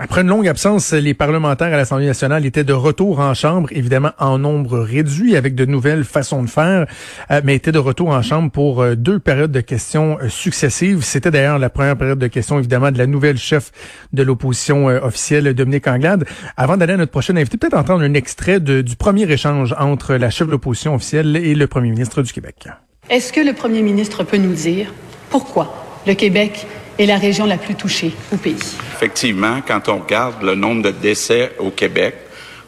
Après une longue absence, les parlementaires à l'Assemblée nationale étaient de retour en chambre, évidemment en nombre réduit, avec de nouvelles façons de faire, euh, mais étaient de retour en chambre pour euh, deux périodes de questions euh, successives. C'était d'ailleurs la première période de questions, évidemment, de la nouvelle chef de l'opposition officielle, Dominique Anglade. Avant d'aller à notre prochaine invité, peut-être entendre un extrait du premier échange entre la chef de l'opposition officielle et le premier ministre du Québec. Est-ce que le premier ministre peut nous dire pourquoi le Québec est la région la plus touchée au pays. Effectivement, quand on regarde le nombre de décès au Québec,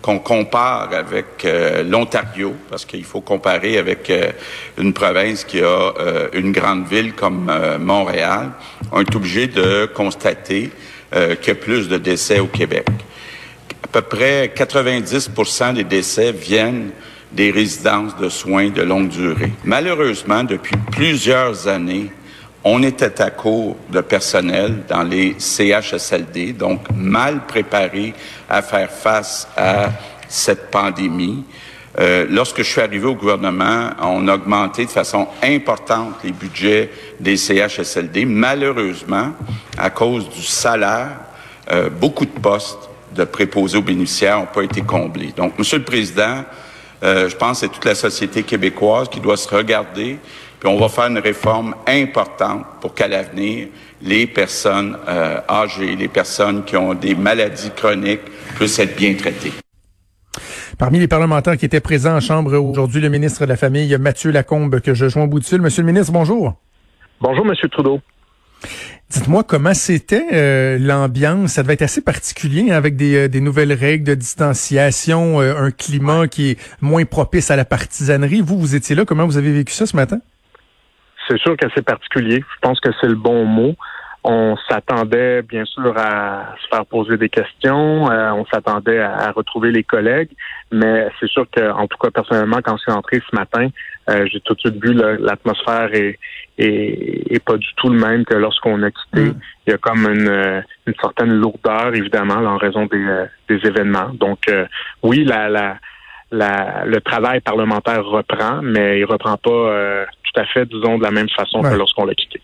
qu'on compare avec euh, l'Ontario, parce qu'il faut comparer avec euh, une province qui a euh, une grande ville comme Montréal, on est obligé de constater qu'il y a plus de décès au Québec. À peu près 90% des décès viennent des résidences de soins de longue durée. Malheureusement, depuis plusieurs années, on était à court de personnel dans les CHSLD, donc mal préparés à faire face à cette pandémie. Euh, lorsque je suis arrivé au gouvernement, on a augmenté de façon importante les budgets des CHSLD. Malheureusement, à cause du salaire, euh, beaucoup de postes de préposés aux bénéficiaires n'ont pas été comblés. Donc, Monsieur le Président, euh, je pense que c'est toute la société québécoise qui doit se regarder puis on va faire une réforme importante pour qu'à l'avenir, les personnes euh, âgées, les personnes qui ont des maladies chroniques puissent être bien traitées. Parmi les parlementaires qui étaient présents en Chambre aujourd'hui, le ministre de la Famille, Mathieu Lacombe, que je joins au bout de fil. Monsieur le ministre, bonjour. Bonjour, Monsieur Trudeau. Dites-moi comment c'était euh, l'ambiance. Ça devait être assez particulier hein, avec des, euh, des, nouvelles règles de distanciation, un climat qui est moins propice à la partisanerie. Vous, vous étiez là. Comment vous avez vécu ça ce matin? C'est sûr que c'est particulier. Je pense que c'est le bon mot. On s'attendait bien sûr à se faire poser des questions, euh, on s'attendait à, retrouver les collègues, mais c'est sûr que, en tout cas personnellement, quand je suis entré ce matin, euh, j'ai tout de suite vu l'atmosphère est, est, pas du tout le même que lorsqu'on a quitté. Mm. Il y a comme une, une certaine lourdeur évidemment en raison des, euh, des événements. Donc oui, la, la la, le travail parlementaire reprend, mais il reprend pas tout à fait, disons, de la même façon que lorsqu'on l'a quitté.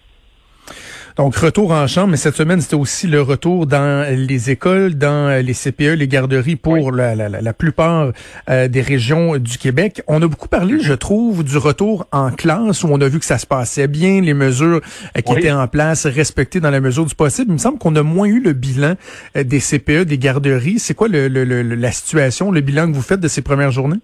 Donc, retour en chambre, mais cette semaine, c'était aussi le retour dans les écoles, dans les CPE, les garderies pour la, la, la, plupart euh, des régions du Québec. On a beaucoup parlé, je trouve, du retour en classe où on a vu que ça se passait bien, les mesures euh, qui étaient en place respectées dans la mesure du possible. Il me semble qu'on a moins eu le bilan euh, des CPE, des garderies. C'est quoi le, le, la situation, le bilan que vous faites de ces premières journées?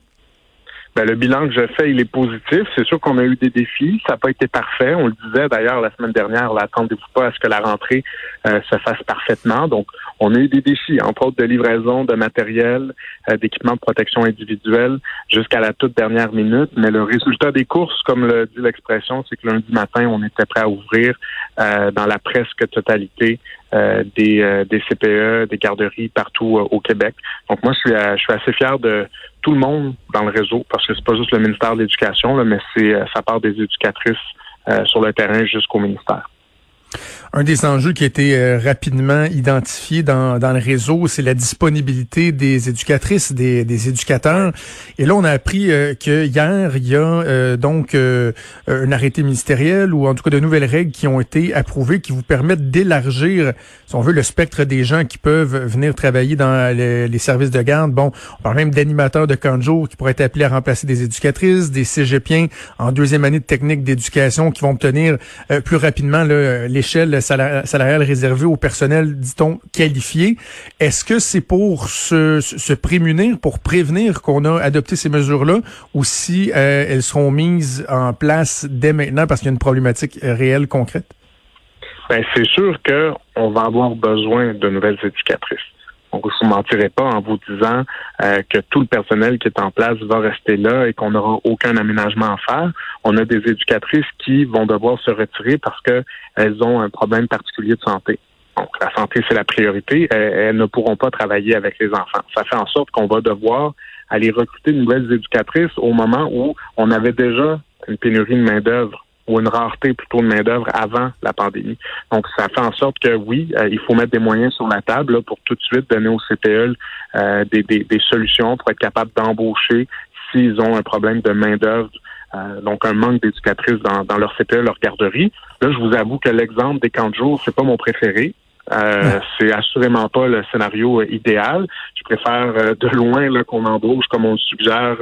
Ben, le bilan que je fais, il est positif. C'est sûr qu'on a eu des défis. Ça n'a pas été parfait. On le disait d'ailleurs la semaine dernière, l'attendez-vous pas à ce que la rentrée euh, se fasse parfaitement. Donc, on a eu des défis, entre autres de livraison de matériel, euh, d'équipement de protection individuelle jusqu'à la toute dernière minute. Mais le résultat des courses, comme le dit l'expression, c'est que lundi matin, on était prêt à ouvrir euh, dans la presque totalité des, des CPE, des garderies partout au Québec. Donc moi, je suis, je suis assez fier de tout le monde dans le réseau, parce que c'est pas juste le ministère de l'Éducation, mais c'est ça part des éducatrices sur le terrain jusqu'au ministère. Un des enjeux qui a été euh, rapidement identifié dans, dans le réseau, c'est la disponibilité des éducatrices, des, des éducateurs. Et là, on a appris euh, que hier, il y a euh, donc un arrêté ministériel ou en tout cas de nouvelles règles qui ont été approuvées qui vous permettent d'élargir, si on veut, le spectre des gens qui peuvent venir travailler dans les, services de garde. Bon, on parle même d'animateurs de camp de jour qui pourraient être appelés à remplacer des éducatrices, des cégepiens en deuxième année de technique d'éducation qui vont obtenir plus rapidement l'échelle salariale réservée au personnel, dit-on, qualifié. Est-ce que c'est pour se, prémunir, pour prévenir qu'on a adopté ces mesures-là, ou si euh, elles seront mises en place dès maintenant parce qu'il y a une problématique réelle, concrète? Ben, c'est sûr qu'on va avoir besoin de nouvelles éducatrices. Ne vous mentirai pas en vous disant euh, que tout le personnel qui est en place va rester là et qu'on n'aura aucun aménagement à faire. On a des éducatrices qui vont devoir se retirer parce qu'elles ont un problème particulier de santé. Donc, la santé, c'est la priorité. Elles, ne pourront pas travailler avec les enfants. Ça fait en sorte qu'on va devoir aller recruter de nouvelles éducatrices au moment où on avait déjà une pénurie de main-d'œuvre ou une rareté plutôt de main-d'œuvre avant la pandémie. Donc, ça fait en sorte que oui, euh, il faut mettre des moyens sur la table pour tout de suite donner au CPE euh, des, des, des, solutions pour être capable d'embaucher s'ils ont un problème de main-d'œuvre. Euh, donc un manque d'éducatrices dans, dans leur CPE, leur garderie. Là, je vous avoue que l'exemple des camps de jour, c'est pas mon préféré. Euh, c'est assurément pas le scénario euh, idéal. Je préfère euh, de loin là, qu'on embauche, comme on le suggère,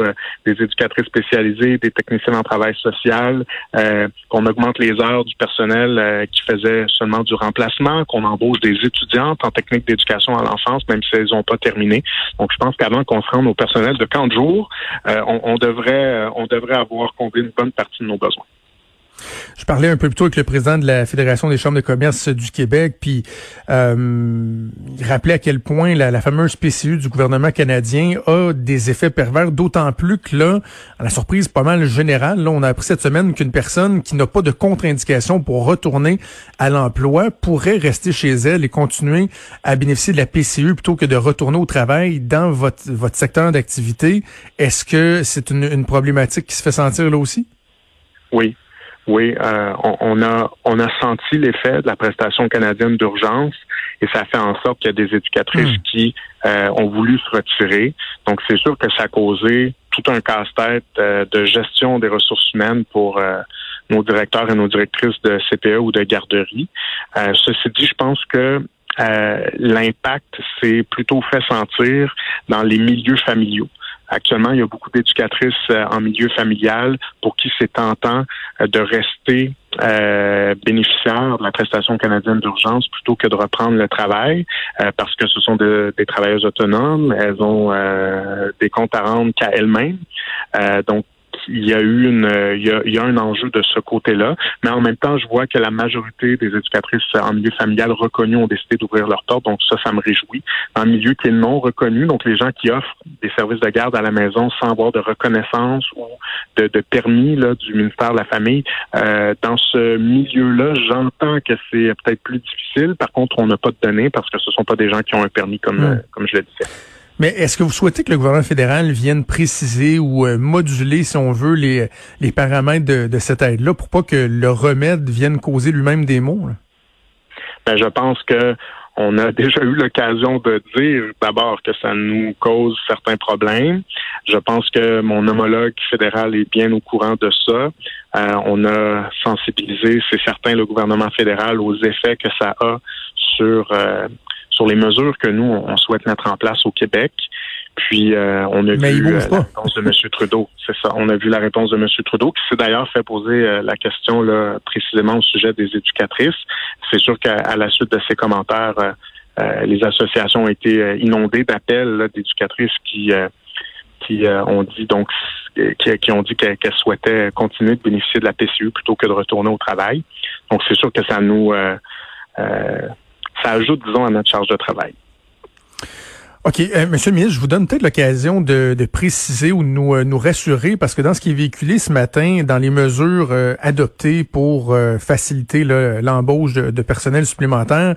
des éducatrices spécialisées, des techniciens en travail social, qu'on augmente les heures du personnel qui faisait seulement du remplacement, qu'on embauche des étudiantes en technique d'éducation à l'enfance, même si elles n'ont pas terminé. Donc, je pense qu'avant qu'on se rende au personnel de camp de jour, on, on, devrait, on devrait avoir comblé une bonne partie de nos besoins. Je parlais un peu plus tôt avec le président de la Fédération des chambres de commerce du Québec, puis euh, il rappelait à quel point la, fameuse PCU du gouvernement canadien a des effets pervers, d'autant plus que là, à la surprise pas mal générale, là, on a appris cette semaine qu'une personne qui n'a pas de contre-indication pour retourner à l'emploi pourrait rester chez elle et continuer à bénéficier de la PCU plutôt que de retourner au travail dans votre, votre secteur d'activité. Est-ce que c'est une, une problématique qui se fait sentir là aussi? Oui, oui, euh, on, a on a senti l'effet de la prestation canadienne d'urgence et ça fait en sorte qu'il y a des éducatrices hmm. qui euh, ont voulu se retirer. Donc c'est sûr que ça a causé tout un casse-tête euh, de gestion des ressources humaines pour nos directeurs et nos directrices de CPE ou de garderie. ceci dit, je pense que l'impact s'est plutôt fait sentir dans les milieux familiaux. Actuellement, il y a beaucoup d'éducatrices euh, en milieu familial pour qui c'est tentant euh, de rester euh, de la prestation canadienne d'urgence plutôt que de reprendre le travail parce que ce sont des travailleuses autonomes. Elles ont des comptes à rendre qu'à elles-mêmes. donc, il y a eu une, il y a, un enjeu de ce côté-là. Mais en même temps, je vois que la majorité des éducatrices en milieu familial reconnues ont décidé d'ouvrir leur porte. Donc ça, ça me réjouit. En milieu qui est non reconnu, donc les gens qui offrent des services de garde à la maison sans avoir de reconnaissance ou de, permis là, du ministère de la Famille, euh, dans ce milieu-là, j'entends que c'est peut-être plus difficile. Par contre, on n'a pas de données parce que ce sont pas des gens qui ont un permis comme, hmm. comme je le disais. Mais est-ce que vous souhaitez que le gouvernement fédéral vienne préciser ou euh, moduler, si on veut, les, les paramètres de, cette aide-là pour pas que le remède vienne causer lui-même des maux? Ben, je pense que on a déjà eu l'occasion de dire d'abord que ça nous cause certains problèmes. Je pense que mon homologue fédéral est bien au courant de ça. Euh, on a sensibilisé, c'est certain, le gouvernement fédéral aux effets que ça a sur euh, sur les mesures que nous, on souhaite mettre en place au Québec. Puis euh, on a vu euh, la réponse de M. Trudeau. C'est ça. On a vu la réponse de M. Trudeau, qui s'est d'ailleurs fait poser euh, la question là, précisément au sujet des éducatrices. C'est sûr qu'à la suite de ces commentaires, les associations ont été inondées d'appels d'éducatrices qui qui ont dit donc qui, ont dit qu'elles souhaitaient continuer de bénéficier de la PCU plutôt que de retourner au travail. Donc c'est sûr que ça nous ça ajoute, disons, à notre charge de travail. OK. Euh, Monsieur le ministre, je vous donne peut-être l'occasion de, préciser ou nous, euh, nous rassurer, parce que dans ce qui est véhiculé ce matin, dans les mesures euh, adoptées pour faciliter l'embauche de, de, personnel supplémentaire,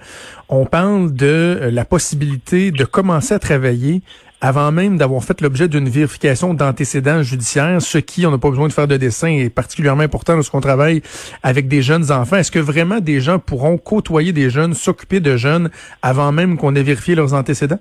on parle de la possibilité de commencer à travailler avant même d'avoir fait l'objet d'une vérification d'antécédents judiciaires, ce qui, on n'a pas besoin de faire de dessin, est particulièrement important lorsqu'on travaille avec des jeunes enfants. Est-ce que vraiment des gens pourront côtoyer des jeunes, s'occuper de jeunes avant même qu'on ait vérifié leurs antécédents?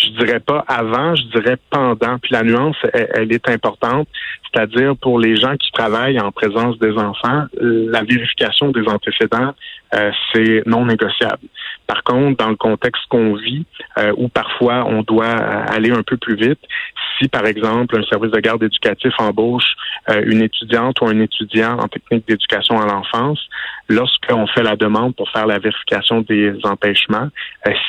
Je dirais pas avant, je dirais pendant. Puis la nuance, elle, est importante, c'est-à-dire pour les gens qui travaillent en présence des enfants, la vérification des antécédents, euh, c'est non négociable. Par contre, dans le contexte qu'on vit, euh, où parfois on doit euh, aller un peu plus vite, si par exemple un service de garde éducatif embauche euh, une étudiante ou un étudiant en technique d'éducation à l'enfance, lorsqu'on fait la demande pour faire la vérification des empêchements,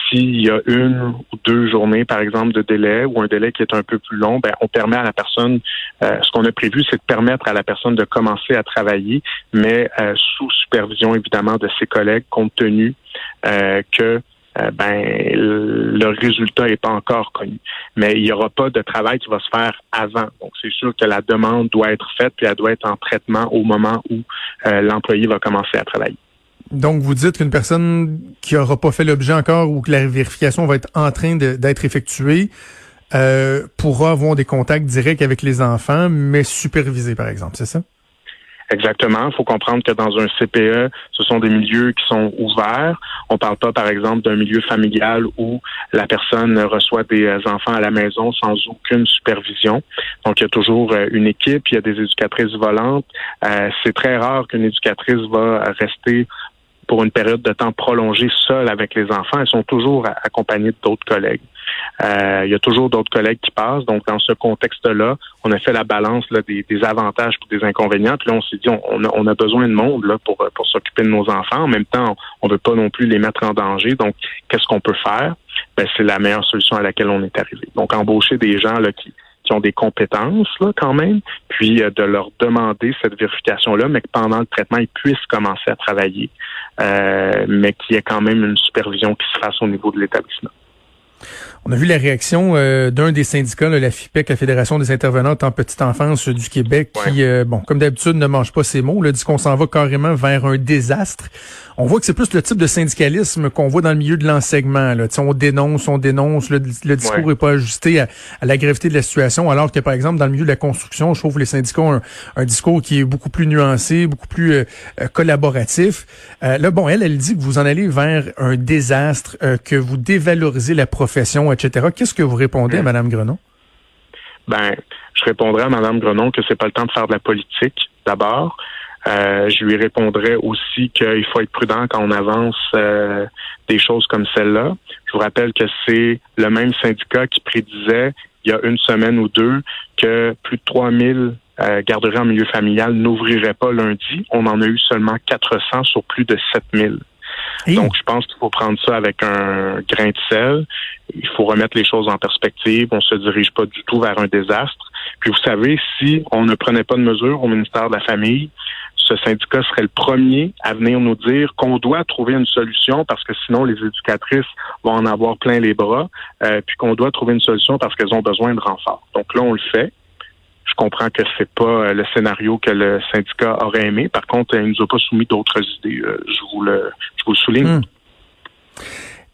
s'il y a une ou deux journées, par exemple, de délai ou un délai qui est un peu plus long, ben, on permet à la personne, ce qu'on a prévu, c'est de permettre à la personne de commencer à travailler, mais sous supervision évidemment de ses collègues, compte tenu que euh, ben le résultat n'est pas encore connu. Mais il n'y aura pas de travail qui va se faire avant. Donc c'est sûr que la demande doit être faite puis elle doit être en traitement au moment où euh, l'employé va commencer à travailler. Donc vous dites qu'une personne qui n'aura pas fait l'objet encore ou que la vérification va être en train d'être effectuée pourra avoir des contacts directs avec les enfants, mais supervisés par exemple, c'est ça? Exactement. Il faut comprendre que dans un CPE, ce sont des milieux qui sont ouverts. On ne parle pas, par exemple, d'un milieu familial où la personne reçoit des euh, enfants à la maison sans aucune supervision. Donc, il y a toujours euh, une équipe, il y a des éducatrices volantes. Euh, c'est très rare qu'une éducatrice va rester pour une période de temps prolongée seule avec les enfants. Elles sont toujours accompagnées d'autres collègues. Euh, il y a toujours d'autres collègues qui passent. Donc, dans ce contexte-là, on a fait la balance des, avantages et des inconvénients. Puis là, on s'est dit, on, a, on, a, besoin de monde là, pour, pour s'occuper de nos enfants. En même temps, on ne veut pas non plus les mettre en danger. Donc, qu'est-ce qu'on peut faire? Ben, c'est la meilleure solution à laquelle on est arrivé. Donc, embaucher des gens là, qui, qui ont des compétences là, quand même, puis euh, de leur demander cette vérification-là, mais que pendant le traitement, ils puissent commencer à travailler, euh, mais qu'il y ait quand même une supervision qui se fasse au niveau de l'établissement. On a vu la réaction euh, d'un des syndicats, la FIPEC, la Fédération des intervenantes en petite enfance du Québec, qui, euh, bon, comme d'habitude, ne mange pas ses mots, là, dit qu'on s'en va carrément vers un désastre. On voit que c'est plus le type de syndicalisme qu'on voit dans le milieu de l'enseignement. Là. on dénonce, on dénonce, le, discours n'est pas ajusté à, la gravité de la situation, alors que, par exemple, dans le milieu de la construction, je trouve les syndicats ont un, discours qui est beaucoup plus nuancé, beaucoup plus euh, collaboratif. là, bon, elle, elle dit que vous en allez vers un désastre, que vous dévalorisez la profession etc. Qu'est-ce que vous répondez à Mme Grenon? Ben, je répondrai à Mme Grenon que c'est pas le temps de faire de la politique, d'abord. Euh, je lui répondrai aussi qu'il faut être prudent quand on avance euh, des choses comme celle-là. Je vous rappelle que c'est le même syndicat qui prédisait il y a une semaine ou deux que plus de 3000 euh, garderies en milieu familial n'ouvriraient pas lundi. On en a eu seulement 400 sur plus de 7000. Donc, je pense qu'il faut prendre ça avec un grain de sel. Il faut remettre les choses en perspective. On se dirige pas du tout vers un désastre. Puis, vous savez, si on ne prenait pas de mesures au ministère de la Famille, ce syndicat serait le premier à venir nous dire qu'on doit trouver une solution parce que sinon les éducatrices vont en avoir plein les bras, euh, puis qu'on doit trouver une solution parce qu'elles ont besoin de renfort. Donc là, on le fait. Je comprends que c'est pas euh, le scénario que le syndicat aurait aimé. Par contre, il nous a pas soumis d'autres idées. Euh, je vous le, je vous le souligne. Hmm.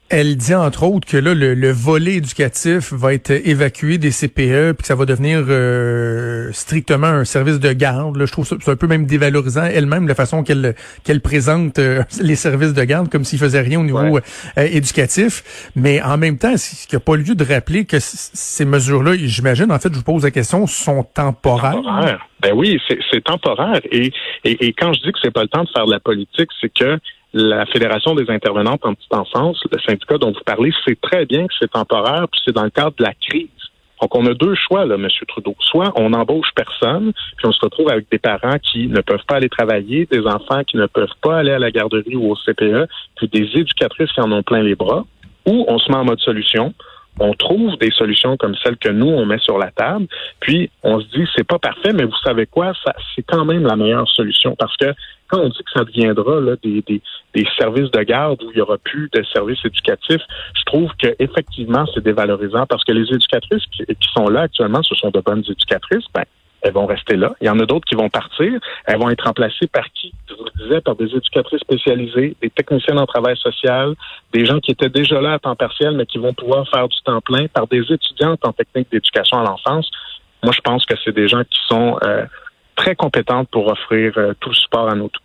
Elle dit entre autres que là le, volet éducatif va être évacué des CPE puis que ça va devenir euh, strictement un service de garde. Là, je trouve ça c'est un peu même dévalorisant elle-même la façon qu'elle qu'elle présente euh, les services de garde comme s'ils faisaient rien au niveau euh, éducatif. Mais en même temps, il n'y a pas lieu de rappeler que ces mesures-là, j'imagine, en fait, je vous pose la question, sont temporaires. Ben oui, c'est temporaire. Et, et, et quand je dis que c'est pas le temps de faire de la politique, c'est que la Fédération des intervenantes en petite enfance, le syndicat dont vous parlez, sait très bien que c'est temporaire, puis c'est dans le cadre de la crise. Donc, on a deux choix, là, M. Trudeau. Soit on embauche personne, puis on se retrouve avec des parents qui ne peuvent pas aller travailler, des enfants qui ne peuvent pas aller à la garderie ou au CPE, puis des éducatrices qui en ont plein les bras, ou on se met en mode solution, on trouve des solutions comme celles que nous on met sur la table, puis on se dit c'est pas parfait, mais vous savez quoi, c'est quand même la meilleure solution parce que quand on dit que ça deviendra des, des, services de garde où il y aura plus de services éducatifs, je trouve que effectivement c'est dévalorisant parce que les éducatrices qui, sont là actuellement, ce sont de bonnes éducatrices. Ben, elles vont rester là. Il y en a d'autres qui vont partir. Elles vont être remplacées par qui? Je vous le disais, par des éducatrices spécialisées, des techniciens en travail social, des gens qui étaient déjà là à temps partiel, mais qui vont pouvoir faire du temps plein, par des étudiantes en technique d'éducation à l'enfance. Moi, je pense que c'est des gens qui sont euh, très compétentes pour offrir euh, tout le support à nos tout.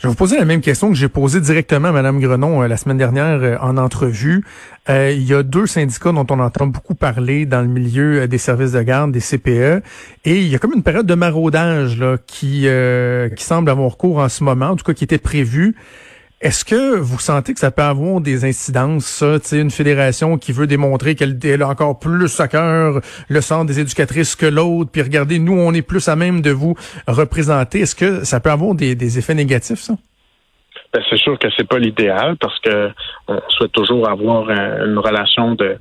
Je vais vous poser la même question que j'ai posée directement à Mme Grenon euh, la semaine dernière euh, en entrevue. Euh, il y a deux syndicats dont on entend beaucoup parler dans le milieu des services de garde, des CPE, et il y a comme une période de maraudage là, qui, qui semble avoir cours en ce moment, en tout cas qui était prévue. Est-ce que vous sentez que ça peut avoir des incidences, ça, une fédération qui veut démontrer qu'elle a encore plus à cœur le centre des éducatrices que l'autre, puis regardez, nous, on est plus à même de vous représenter. Est-ce que ça peut avoir des, effets négatifs, ça? Ben, c'est sûr que c'est pas l'idéal parce que on souhaite toujours avoir une relation de,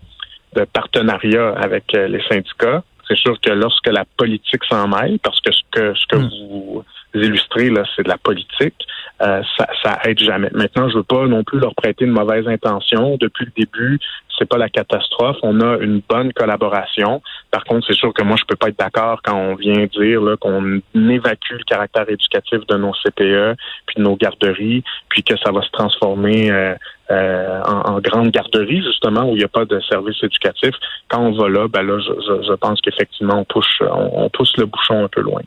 partenariat avec euh, les syndicats. C'est sûr que lorsque la politique s'en mêle, parce que ce que ce que hmm. vous illustrez là, c'est de la politique. Euh, ça, ça aide jamais. Maintenant, je veux pas non plus leur prêter une mauvaise intention. Depuis le début, c'est pas la catastrophe. On a une bonne collaboration. Par contre, c'est sûr que moi, je peux pas être d'accord quand on vient dire qu'on évacue le caractère éducatif de nos CPE, puis de nos garderies, puis que ça va se transformer euh, euh, en, grande garderie, justement, où il n'y a pas de service éducatif. Quand on va là, ben là, je, je, pense qu'effectivement, on pousse, on pousse le bouchon un peu loin.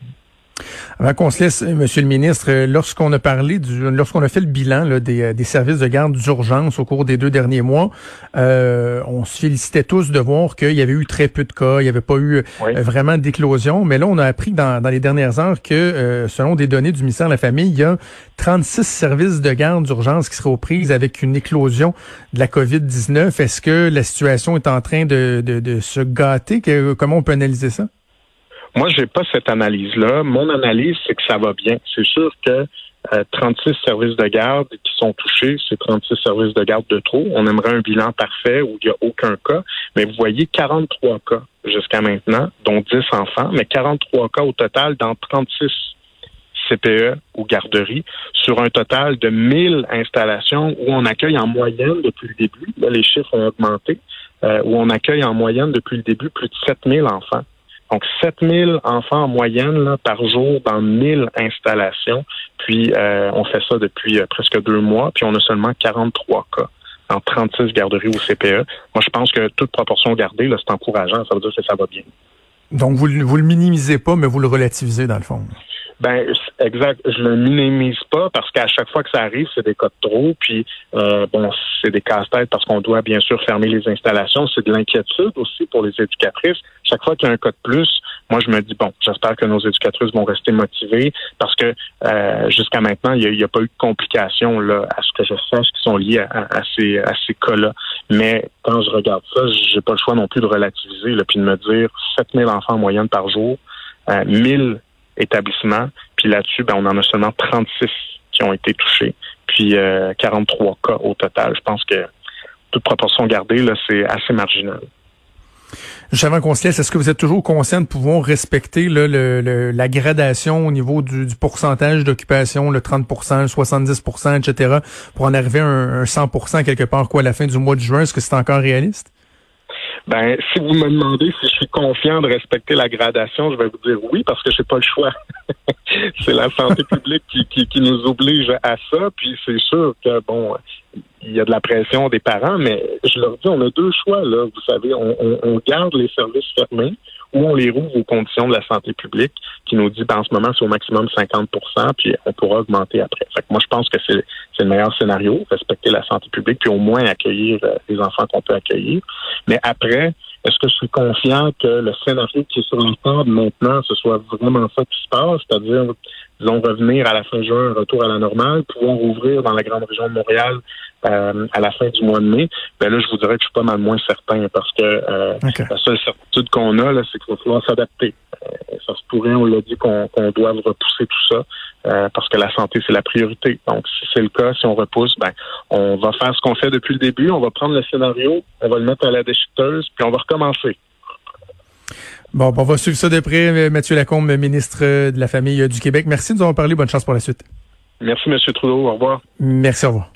Avant qu'on se laisse, Monsieur le ministre, euh, lorsqu'on a parlé du, lorsqu'on a fait le bilan là, des, euh, des, services de garde d'urgence au cours des deux derniers mois, euh, on se félicitait tous de voir qu'il y avait eu très peu de cas, il n'y avait pas eu euh, vraiment d'éclosion. Mais là, on a appris dans, dans les dernières heures que, selon des données du ministère de la Famille, il y a 36 services de garde d'urgence qui seraient aux prises avec une éclosion de la COVID-19. Est-ce que la situation est en train de, de, de se gâter? Que, comment on peut analyser ça? Moi, j'ai pas cette analyse-là. Mon analyse, c'est que ça va bien. C'est sûr que 36 euh, services de garde qui sont touchés, c'est 36 services de garde de trop. On aimerait un bilan parfait où il n'y a aucun cas. Mais vous voyez 43 cas jusqu'à maintenant, dont 10 enfants, mais 43 cas au total dans 36 CPE ou garderies sur un total de 1000 installations où on accueille en moyenne depuis le début, là les chiffres ont augmenté, euh, où on accueille en moyenne depuis le début plus de 7000 enfants. Donc, 7000 enfants en moyenne là, par jour dans 1000 installations. Puis, euh, on fait ça depuis euh, presque deux mois. Puis, on a seulement 43 cas en 36 garderies au CPE. Moi, je pense que toute proportion gardée, c'est encourageant. Ça veut dire que ça va bien. Donc, vous, vous le minimisez pas, mais vous le relativisez dans le fond. Ben, exact. Je le minimise pas parce qu'à chaque fois que ça arrive, c'est des cas de trop. Puis, euh, bon, c'est des casse-têtes parce qu'on doit bien sûr fermer les installations. C'est de l'inquiétude aussi pour les éducatrices. Chaque fois qu'il y a un cas de plus, moi, je me dis, bon, j'espère que nos éducatrices vont rester motivées parce que euh, jusqu'à maintenant, il n'y a, pas eu de complications, là, à ce que je sache, qui sont liées à, ces, à ces cas-là. Mais quand je regarde ça, j'ai pas le choix non plus de relativiser, là, puis de me dire 7000 enfants en moyenne par jour, euh, 1000 établissements. Puis là-dessus, ben, on en a seulement 36 qui ont été touchés, puis 43 euh, cas au total. Je pense que toute proportion gardée, là, c'est assez marginal. Qu'on se laisse, est-ce que vous êtes toujours conscient de pouvoir respecter le, la gradation au niveau du, pourcentage d'occupation, le 30% le 70% etc., pour en arriver à un, un 100 quelque part quoi à la fin du mois de juin? Est-ce que c'est encore réaliste? Ben, si vous me demandez si je suis confiant de respecter la gradation, je vais vous dire oui, parce que j'ai pas le choix. c'est la santé publique qui, qui, qui, nous oblige à ça. Puis c'est sûr que bon, il y a de la pression des parents, mais je leur dis, on a deux choix là. Vous savez, on, on, on garde les services fermés ou on les rouvre aux conditions de la santé publique, qui nous dit, ben, en ce moment, c'est au maximum 50% puis on pourra augmenter après. Fait que moi, je pense que c'est le meilleur scénario, respecter la santé publique, puis au moins accueillir euh, les enfants qu'on peut accueillir. Mais après, est-ce que je suis confiant que le scénario qui est sur la table maintenant, ce soit vraiment ça qui se passe, c'est-à-dire, disons, revenir à la fin juin, retour à la normale, pouvoir rouvrir dans la grande région de Montréal euh, à la fin du mois de mai, ben là, je vous dirais que je suis pas mal moins certain parce que euh, la seule certitude qu'on a, là, c'est qu'il va falloir s'adapter. Euh, ça se pourrait, on l'a dit, qu'on doit repousser tout ça parce que la santé, c'est la priorité. Donc, si c'est le cas, si on repousse, ben, on va faire ce qu'on fait depuis le début, on va prendre le scénario, on va le mettre à la déchiqueteuse, puis on va recommencer. Bon, on va suivre ça de près. Mathieu Lacombe, ministre de la Famille du Québec. Merci de nous avoir parlé. Bonne chance pour la suite. Merci, M. Trudeau. Au revoir. Merci, au revoir.